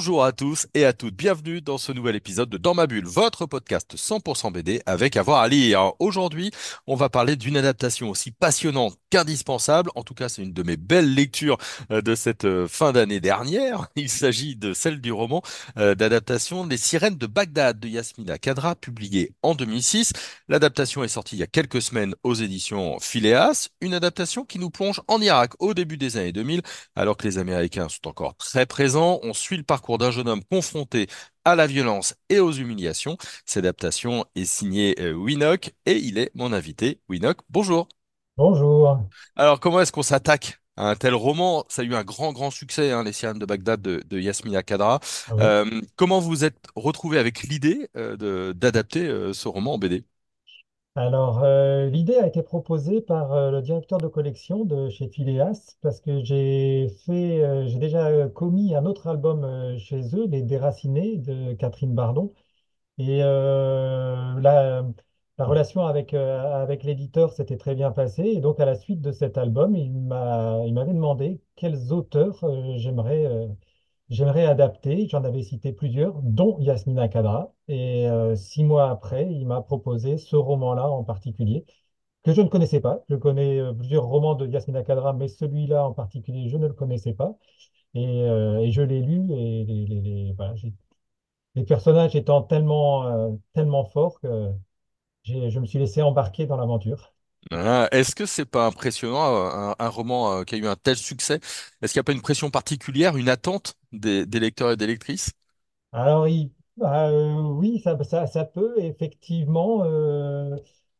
Bonjour à tous et à toutes, bienvenue dans ce nouvel épisode de Dans ma bulle, votre podcast 100% BD avec avoir à lire. Aujourd'hui, on va parler d'une adaptation aussi passionnante qu'indispensable. En tout cas, c'est une de mes belles lectures euh, de cette euh, fin d'année dernière. Il s'agit de celle du roman euh, d'adaptation Les Sirènes de Bagdad de Yasmina Kadra, publié en 2006. L'adaptation est sortie il y a quelques semaines aux éditions Phileas, une adaptation qui nous plonge en Irak au début des années 2000, alors que les Américains sont encore très présents. On suit le parcours d'un jeune homme confronté à la violence et aux humiliations. Cette adaptation est signée euh, Winock et il est mon invité. Winock, bonjour. Bonjour. Alors, comment est-ce qu'on s'attaque à un tel roman? Ça a eu un grand, grand succès, hein, Les Sirènes de Bagdad de, de Yasmina Khadra. Ah Oui. Euh, comment vous êtes retrouvé avec l'idée euh, d'adapter euh, ce roman en BD? Alors, euh, l'idée a été proposée par euh, le directeur de collection de chez Phileas parce que j'ai fait, euh, j'ai déjà commis un autre album chez eux, Les Déracinés de Catherine Bardon. Et la, la relation avec, avec l'éditeur s'était très bien passée. Et donc, à la suite de cet album, il m'a, il m'avait demandé quels auteurs j'aimerais j'aimerais adapter. J'en avais cité plusieurs, dont Yasmina Khadra. Et euh, six mois après, il m'a proposé ce roman-là en particulier, que je ne connaissais pas. Je connais euh, plusieurs romans de Yasmina Khadra, mais celui-là en particulier, je ne le connaissais pas. Et, euh, je l'ai lu et les, personnages étant tellement, tellement forts que je me suis laissé embarquer dans l'aventure. Ah, est-ce que c'est pas impressionnant, euh, un, un roman euh, qui a eu un tel succès? Est-ce qu'il n'y a pas une pression particulière, une attente des, des lecteurs et des lectrices? Alors, il- bah, euh, oui, ça, ça, ça peut effectivement. euh,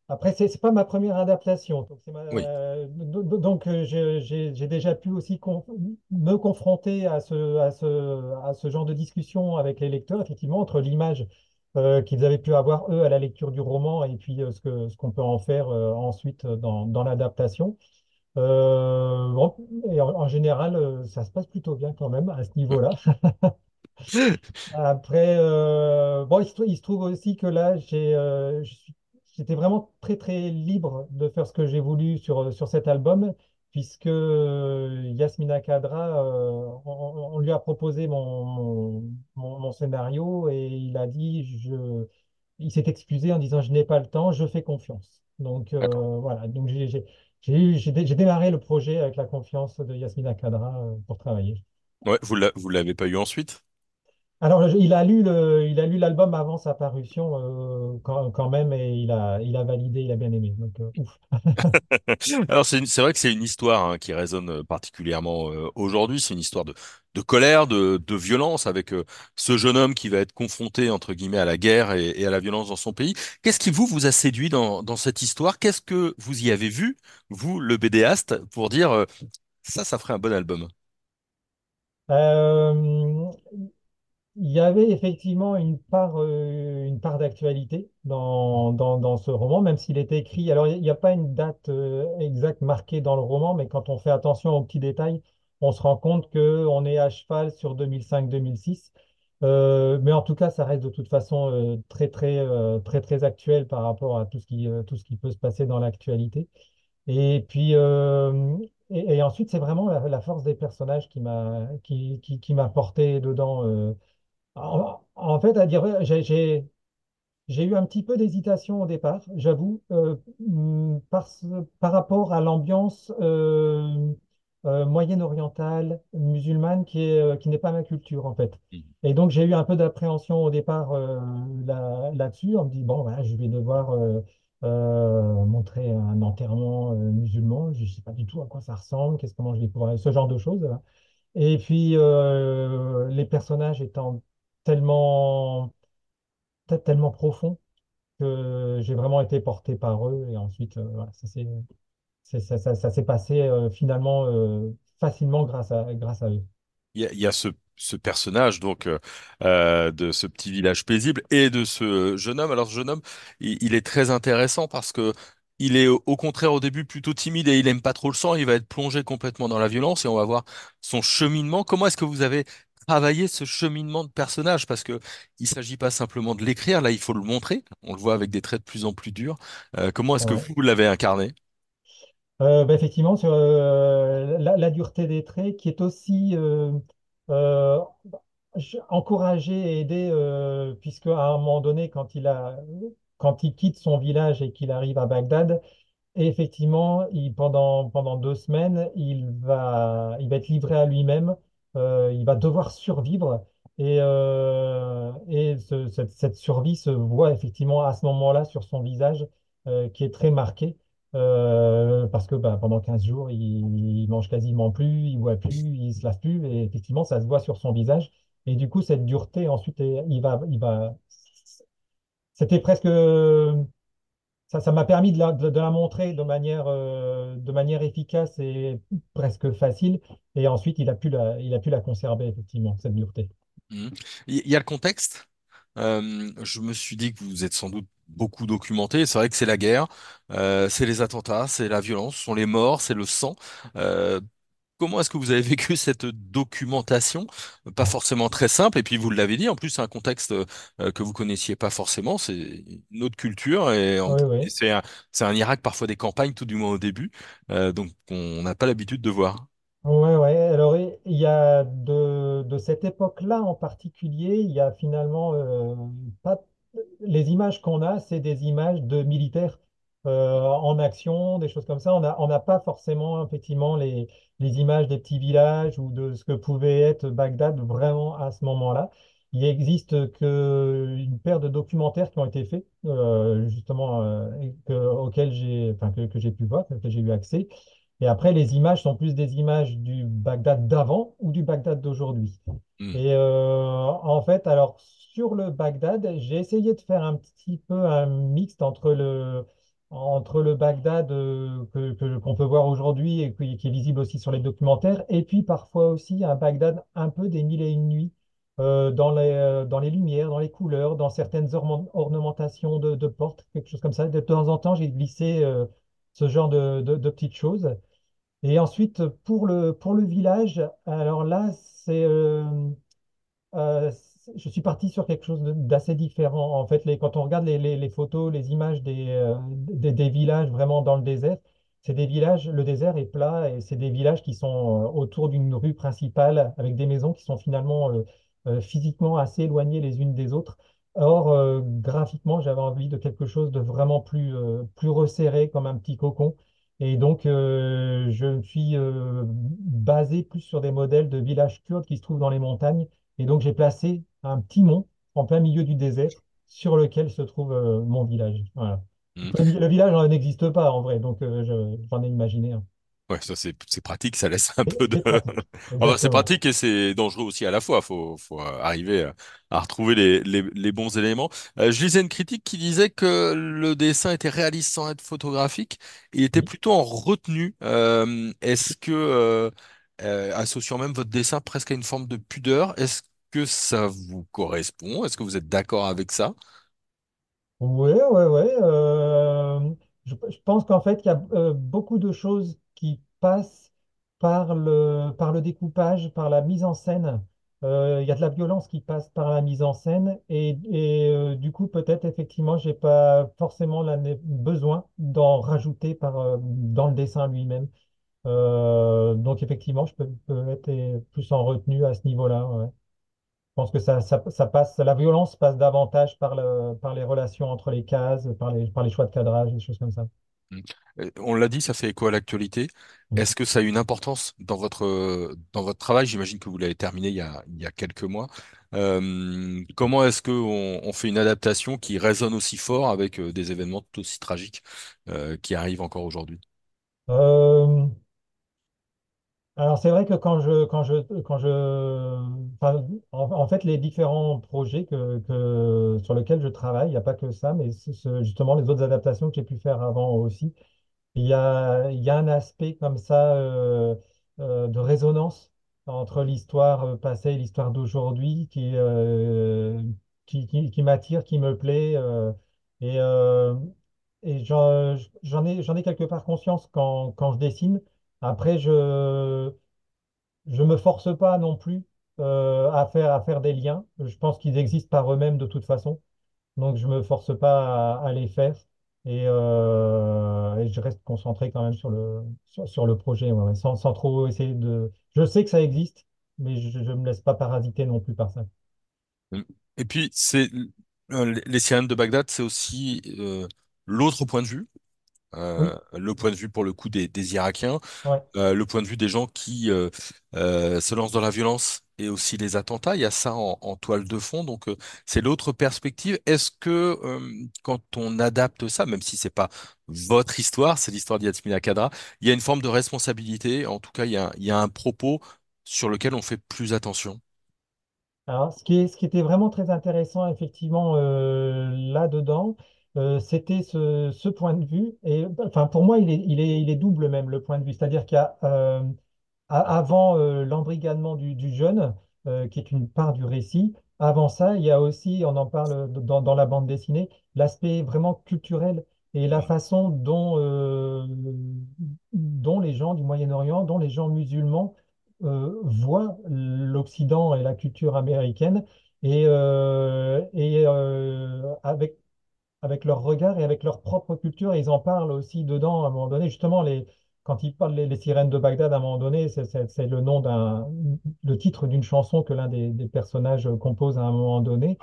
après, c'est c'est pas ma première adaptation. Donc, c'est ma- Oui. euh, do- do- donc, euh, je- j'ai j'ai déjà pu aussi con- me confronter à ce, à ce, à ce genre de discussion avec les lecteurs, effectivement, entre l'image euh, qu'ils avaient pu avoir, eux, à la lecture du roman et puis euh, ce que, ce qu'on peut en faire euh, ensuite dans, dans l'adaptation. Bon, et en, en général, ça se passe plutôt bien quand même à ce niveau-là. Après, bon, il se, trou- il se trouve aussi que là, j'étais vraiment très très libre de faire ce que j'ai voulu sur, sur cet album, puisque euh, Yasmina Khadra, euh, on, on lui a proposé mon, mon, mon- mon scénario et il a dit, je, il s'est excusé en disant, je n'ai pas le temps, je fais confiance. Donc euh, voilà, donc j'ai dé- démarré le projet avec la confiance de Yasmina Khadra euh, pour travailler. Ouais, vous vous l'avez pas eu ensuite? Alors, il a lu le, il a lu l'album avant sa parution euh, quand, quand même et il a, il a validé, il a bien aimé. Donc, euh, ouf. Alors c'est vrai que c'est une histoire hein, qui résonne euh, particulièrement euh, aujourd'hui. C'est une histoire de, de colère, de, de violence avec euh, ce jeune homme qui va être confronté entre guillemets à la guerre et, et à la violence dans son pays. Qu'est-ce qui vous vous a séduit dans, dans cette histoire? Qu'est-ce que vous y avez vu, vous, le BDaste, pour dire euh, ça, ça ferait un bon album? Il y avait effectivement une part, euh, une part d'actualité dans, dans, ce roman, même s'il était écrit. Alors, il n'y a pas une date euh, exacte marquée dans le roman, mais quand on fait attention aux petits détails, on se rend compte qu'on est à cheval sur 2005-2006. Euh, mais en tout cas, ça reste de toute façon très, très, très, très actuel par rapport à tout ce qui, tout ce qui peut se passer dans l'actualité. Et puis, et, ensuite, c'est vraiment la, force des personnages qui m'a qui, qui, qui porté dedans. En, en fait, à dire vrai, j'ai eu un petit peu d'hésitation au départ, j'avoue, euh, hum, par, par rapport à l'ambiance euh, euh, moyenne-orientale, musulmane, qui est, euh, qui n'est pas ma culture, en fait. Mhm. Et donc, j'ai eu un peu d'appréhension au départ euh, là, là-dessus. On me dit, bon, voilà, je vais devoir montrer un enterrement musulman. Je ne sais pas du tout à quoi ça ressemble, qu'est-ce, comment je vais pouvoir... Ce genre de choses. Et puis, les personnages étant tellement, te- tellement profonds que j'ai vraiment été porté par eux. Et ensuite, euh, ça s'est ça, ça- s'est passé euh, finalement euh, facilement grâce à, grâce à eux. Il y a, ce, ce personnage donc de ce petit village paisible et de ce jeune homme. Alors ce jeune homme, il, il est très intéressant parce que il est au contraire au début plutôt timide et il aime pas trop le sang. Il va être plongé complètement dans la violence et on va voir son cheminement. Comment est-ce que vous avez travaillé ce cheminement de personnage? Parce que il s'agit pas simplement de l'écrire, là, il faut le montrer. On le voit avec des traits de plus en plus durs. Euh, comment est-ce que Ouais. vous l'avez incarné? Euh, bah, effectivement, sur euh, la, la dureté des traits, qui est aussi euh, euh, je- encouragé et aidé, euh, puisque à un moment donné, quand il a, quand il quitte son village et qu'il arrive à Bagdad, Et effectivement, il, pendant, pendant deux semaines, il va, il va être livré à lui-même. Euh, il va devoir survivre. Et, euh, et ce- cette, cette survie se voit effectivement à ce moment-là sur son visage, euh, qui est très marqué. Parce que bah, pendant 15 jours, il, mange quasiment plus, il boit plus, il se lave plus. Et effectivement, ça se voit sur son visage. Et du coup, cette dureté, ensuite, il va, il va, c'était presque ça, m'a permis de la, montrer de manière, euh, de manière efficace et presque facile. Et ensuite, il a pu la, il a pu la conserver, effectivement, cette dureté. Mhm. Il y a le contexte. Euh, je me suis dit que vous êtes sans doute beaucoup documenté. C'est vrai que c'est la guerre, euh, c'est les attentats, c'est la violence, ce sont les morts, c'est le sang. Comment est-ce que vous avez vécu cette documentation? Pas forcément très simple. Et puis vous l'avez dit, en plus c'est un contexte euh, que vous connaissiez pas forcément. C'est une autre culture et, c'est un, Irak parfois des campagnes, tout du moins au début. Euh, donc on n'a pas l'habitude de voir. Ouais, ouais. Alors, il il y a de, de cette époque-là en particulier, il y a finalement euh, pas les images qu'on a, c'est des images de militaires euh, en action, des choses comme ça. On n'a pas forcément effectivement les, les images des petits villages ou de ce que pouvait être Bagdad vraiment à ce moment-là. Il existe que une paire de documentaires qui ont été faits euh, justement euh, que, auxquels j'ai, enfin, que, que j'ai pu voir, que j'ai eu accès. Et après, les images sont plus des images du Bagdad d'avant ou du Bagdad d'aujourd'hui. Hmm. Et en fait, alors sur le Bagdad, j'ai essayé de faire un petit peu un mixte entre le, entre le Bagdad euh, que, que- qu'on peut voir aujourd'hui et qui, est visible aussi sur les documentaires, et puis parfois aussi un Bagdad un peu des mille et une nuits, euh, dans les, euh, dans les lumières, dans les couleurs, dans certaines ornement- ornementations de, de portes, quelque chose comme ça. De temps en temps, j'ai glissé ce genre de, de- petites choses. Et ensuite, pour le, pour le village, alors là, c'est, je suis parti sur quelque chose d'assez différent. En fait, quand on regarde les, photos, les images des, euh, des, villages vraiment dans le désert, c'est des villages, le désert est plat et c'est des villages qui sont euh, autour d'une rue principale avec des maisons qui sont finalement euh, physiquement assez éloignées les unes des autres. Or, graphiquement, j'avais envie de quelque chose de vraiment plus, plus resserré, comme un petit cocon. Et donc, je me suis basé plus sur des modèles de villages kurdes qui se trouvent dans les montagnes et donc, j'ai placé un petit mont en plein milieu du désert sur lequel se trouve euh, mon village. Voilà. Hmm. Le, village euh, n'existe pas en vrai, donc euh, je- j'en ai imaginé un. Ouais, ça c'est pratique, ça laisse un peu de. c'est pratique, Ah bah, pratique et c'est dangereux aussi à la fois. Faut faut arriver à, à retrouver les, les les bons éléments. Euh, je lisais une critique qui disait que le dessin était réaliste sans être photographique. Il était plutôt en retenue. Euh, est-ce que euh, associant même votre dessin presque à une forme de pudeur, est-ce que ça vous correspond? Est-ce que vous êtes d'accord avec ça? Oui, oui, oui. je, pense qu'en fait, il y a euh, beaucoup de choses qui passent par le, par le découpage, par la mise en scène. Euh, il y a de la violence qui passe par la mise en scène et, du coup, peut-être effectivement, j'ai pas forcément la besoin d'en rajouter par, dans le dessin lui-même. Euh, donc effectivement, je peux, peux être plus en retenue à ce niveau-là. ouais. Je pense que ça, ça, ça passe, la violence passe davantage par le, par les relations entre les cases, par les, par les choix de cadrage, des choses comme ça. Mm. Euh, On l'a dit, ça fait écho à l'actualité. Mm. Est-ce que ça a une importance dans votre, dans votre travail? J'imagine que vous l'avez terminé il y a, il y a quelques mois. Euh, comment est-ce qu'on on fait une adaptation qui résonne aussi fort avec euh, des événements tout aussi tragiques euh, qui arrivent encore aujourd'hui? Euh, alors c'est vrai que quand je, quand je, quand je, enfin, en, fait, les différents projets que, que, sur lesquels je travaille, il n'y a pas que ça, mais justement les autres adaptations que j'ai pu faire avant aussi. Il y a, il y a un aspect comme ça euh, euh, de résonance entre l'histoire euh, passée et l'histoire d'aujourd'hui qui, qui, qui, qui m'attire, qui me plaît. et, et j'en ai, j'en ai quelque part conscience quand, quand je dessine. Après, je je me force pas non plus euh, à faire, à faire des liens. Je pense qu'ils existent par eux-mêmes de toute façon. Donc, je me force pas à, les faire. Et, euh, et je reste concentré quand même sur le, sur, le projet, sans, sans trop essayer de... Je sais que ça existe, mais je ne me laisse pas parasiter non plus par ça. Mm. Et puis, c'est euh, les sirènes de Bagdad, c'est aussi l'autre point de vue, Oui, euh, le point de vue pour le coup des, des Irakiens, ouais. euh, le point de vue des gens qui euh, se lancent dans la violence et aussi les attentats. Il y a ça en, en toile de fond, donc c'est l'autre perspective. Est-ce que quand on adapte ça, même si c'est pas votre histoire, c'est l'histoire d'Yasmina Khadra, il y a une forme de responsabilité. En tout cas, il y a, il y a un propos sur lequel on fait plus attention? Alors, ce qui est, ce qui était vraiment très intéressant, effectivement, là-dedans, euh, c'était ce, point de vue. Et enfin, pour moi, il est, il est, double même, le point de vue. C'est-à-dire qu'il y a, euh, avant euh, l'embrigadement du, du jeune, qui est une part du récit, avant ça, il y a aussi, on en parle dans, dans la bande dessinée, l'aspect vraiment culturel et la façon dont, dont les gens du Moyen-Orient, dont les gens musulmans voient l'Occident et la culture américaine et, et avec avec leur regard et avec leur propre culture. Et ils en parlent aussi dedans à un moment donné. Justement, les, quand ils parlent les, les sirènes de Bagdad, à un moment donné, c'est le nom d'un, le titre d'une chanson que l'un des, des personnages compose à un moment donné.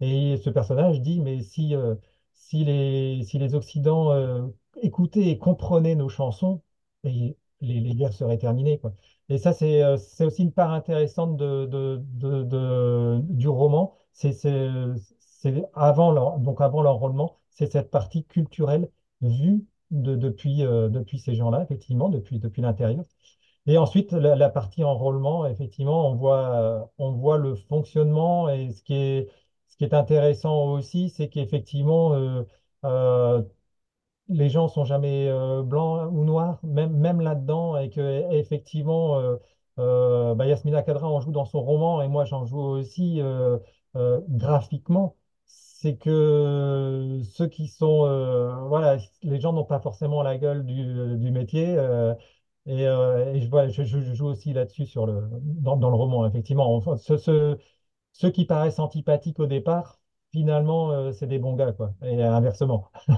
Et ce personnage dit, mais si, euh, si les, si les Occidents euh, écoutaient et comprenaient nos chansons, et les, les guerres seraient terminées, quoi. Et ça, c'est euh, c'est aussi une part intéressante de, de- de- de- du roman. C'est avant donc avant l'enrôlement, c'est cette partie culturelle vue de, depuis, euh, depuis ces gens-là, effectivement, depuis, depuis l'intérieur. Et ensuite, la, partie enrôlement, effectivement, on voit, on voit le fonctionnement et ce qui est, ce qui est intéressant aussi, c'est qu'effectivement, euh, euh, les gens sont jamais blancs ou noirs, même, même là-dedans, et que effectivement, bah, Yasmina Khadra en joue dans son roman, et moi j'en joue aussi graphiquement. C'est que ceux qui sont, euh, voilà, les gens n'ont pas forcément la gueule du, du métier, euh, et, euh, et je, je, je- je joue aussi là-dessus sur le, dans, dans le roman, effectivement. Enfin, ce- ce- ceux qui paraissent antipathiques au départ, finalement, euh, c'est des bons gars, quoi, et inversement.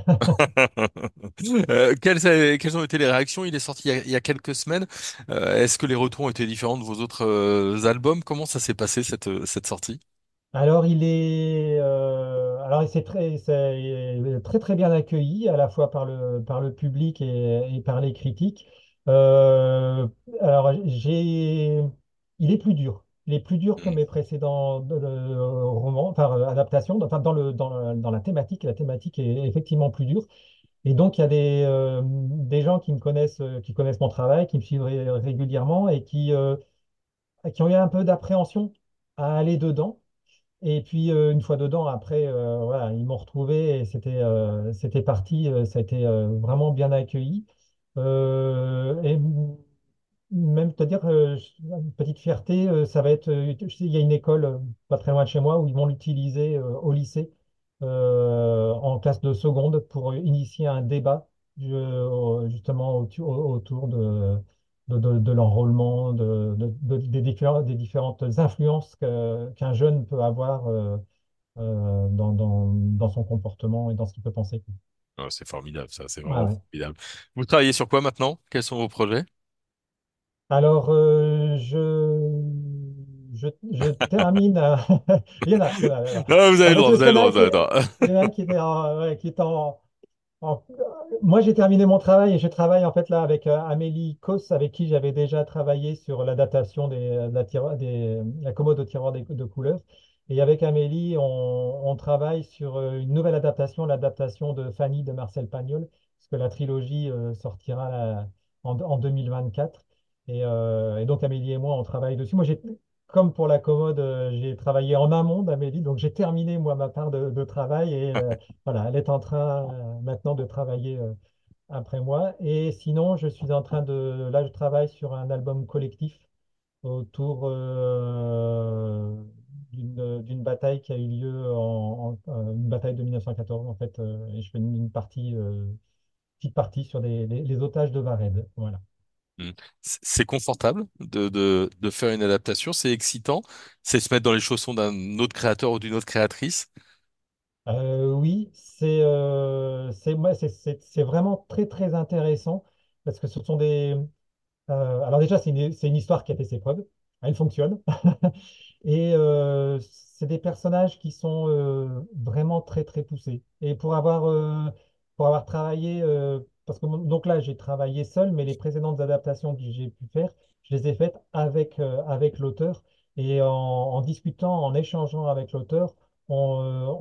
Euh, quelles, ont été les réactions? Il est sorti il y a, il y a quelques semaines. Euh, est-ce que les retours ont été différents de vos autres euh, albums? Comment ça s'est passé cette, cette sortie? Alors, il est, euh, alors, il s'est très, très, très bien accueilli à la fois par le, par le public et, par les critiques. Euh, alors, il est plus dur. Il est plus dur que mes précédents euh, romans, enfin, euh, adaptations, enfin, dans le, dans, la thématique. La thématique est effectivement plus dure. Et donc, il y a des, gens qui me connaissent, qui connaissent mon travail, qui me suivent ré- régulièrement et qui, qui ont eu un peu d'appréhension à aller dedans. Et puis, euh, une fois dedans, après, euh, voilà, ils m'ont retrouvé et c'était euh, c'était parti. ça a été vraiment bien accueilli. Et même te dire, je- une petite fierté, ça va être. je il y a une école pas très loin de chez moi où ils vont l'utiliser au lycée en classe de seconde pour initier un débat justement au- au- autour de, de, de- de l'enrôlement, de, de- de- des différents- des différentes influences qu'un jeune peut avoir euh, euh, dans, dans, dans son comportement et dans ce qu'il peut penser. Oh, c'est formidable, ça, c'est Ah vraiment ouais. formidable. Vous travaillez sur quoi maintenant? Quels sont vos projets? Alors, euh, je, je, je termine. à- Il y en a. Non, vous avez le droit, vous avez le droit, il y en a un qui était en, ouais, qui est en, Moi, j'ai terminé mon travail et je travaille en fait là avec euh, Amélie Cos, avec qui j'avais déjà travaillé sur l'adaptation des, de la, des, la commode au tiroir de couleurs. Et avec Amélie, on, travaille sur euh, une nouvelle adaptation, l'adaptation de Fanny de Marcel Pagnol, parce que la trilogie euh, sortira en, en 2024. Et, euh, et donc Amélie et moi, on travaille dessus. Moi, comme pour la commode, euh, j'ai travaillé en amont d'Amélie, donc j'ai terminé moi ma part de, de travail et euh, voilà, elle est en train euh, maintenant de travailler après moi. Et sinon, je suis en train de... Là, je travaille sur un album collectif autour euh, d'une bataille qui a eu lieu en, en- une bataille de 1914 en fait, et je fais une, partie, euh, petite partie sur des- les, les otages de Vared. Voilà. Hmm. C'est confortable de, de, de faire une adaptation, c'est excitant, c'est se mettre dans les chaussons d'un autre créateur ou d'une autre créatrice? Euh, oui, c'est euh, c'est c'est vraiment très très intéressant parce que ce sont des, Euh, alors déjà, c'est une, c'est une histoire qui a fait ses preuves. Elle fonctionne. Et c'est des personnages qui sont vraiment très très poussés. Et pour avoir, pour avoir travaillé, parce que donc là j'ai travaillé seul, mais les précédentes adaptations que j'ai pu faire, je les ai faites avec, euh, avec l'auteur. Et en, discutant, en échangeant avec l'auteur, on,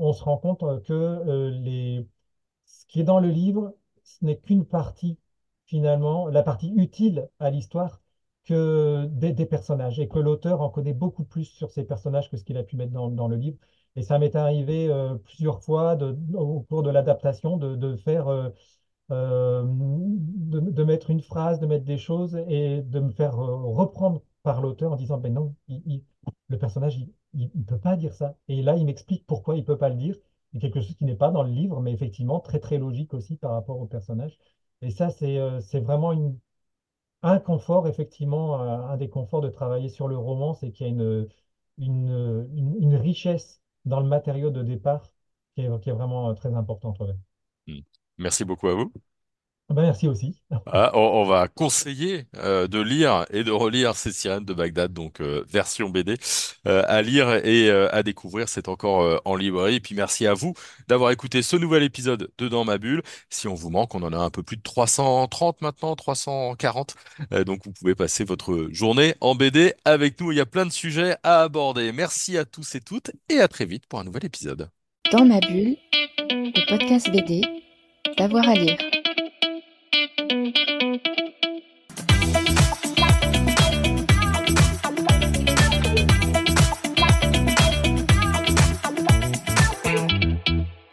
euh, se rend compte que euh, les, ce qui est dans le livre, ce n'est qu'une partie, finalement, la partie utile à l'histoire que des, des personnages, et que l'auteur en connaît beaucoup plus sur ces personnages que ce qu'il a pu mettre dans, dans le livre. Et ça m'est arrivé plusieurs fois au cours de l'adaptation de, de faire euh, de, mettre une phrase, de mettre des choses et de me faire euh, reprendre par l'auteur en disant, ben non, il- le personnage, il ne peut pas dire ça. Et là, il m'explique pourquoi il peut pas le dire. C'est quelque chose qui n'est pas dans le livre, mais effectivement très très logique aussi par rapport au personnage. Et ça, c'est euh, vraiment un confort, effectivement, un des conforts de travailler sur le roman, c'est qu'il y a une, une, richesse dans le matériau de départ qui est, vraiment très importante. ouais. Hmm. Merci beaucoup à vous. Ben, merci aussi. Ah, on, on va conseiller euh, de lire et de relire ces sirènes de Bagdad, donc euh, version BD, euh, à lire et euh, à découvrir. C'est encore euh, en librairie. Et puis merci à vous d'avoir écouté ce nouvel épisode de Dans ma bulle. Si on vous manque, on en a un peu plus de 330 maintenant, 340. Euh, donc vous pouvez passer votre journée en BD avec nous. Il y a plein de sujets à aborder. Merci à tous et toutes et à très vite pour un nouvel épisode. Dans ma bulle, le podcast BD, D'avoir à lire.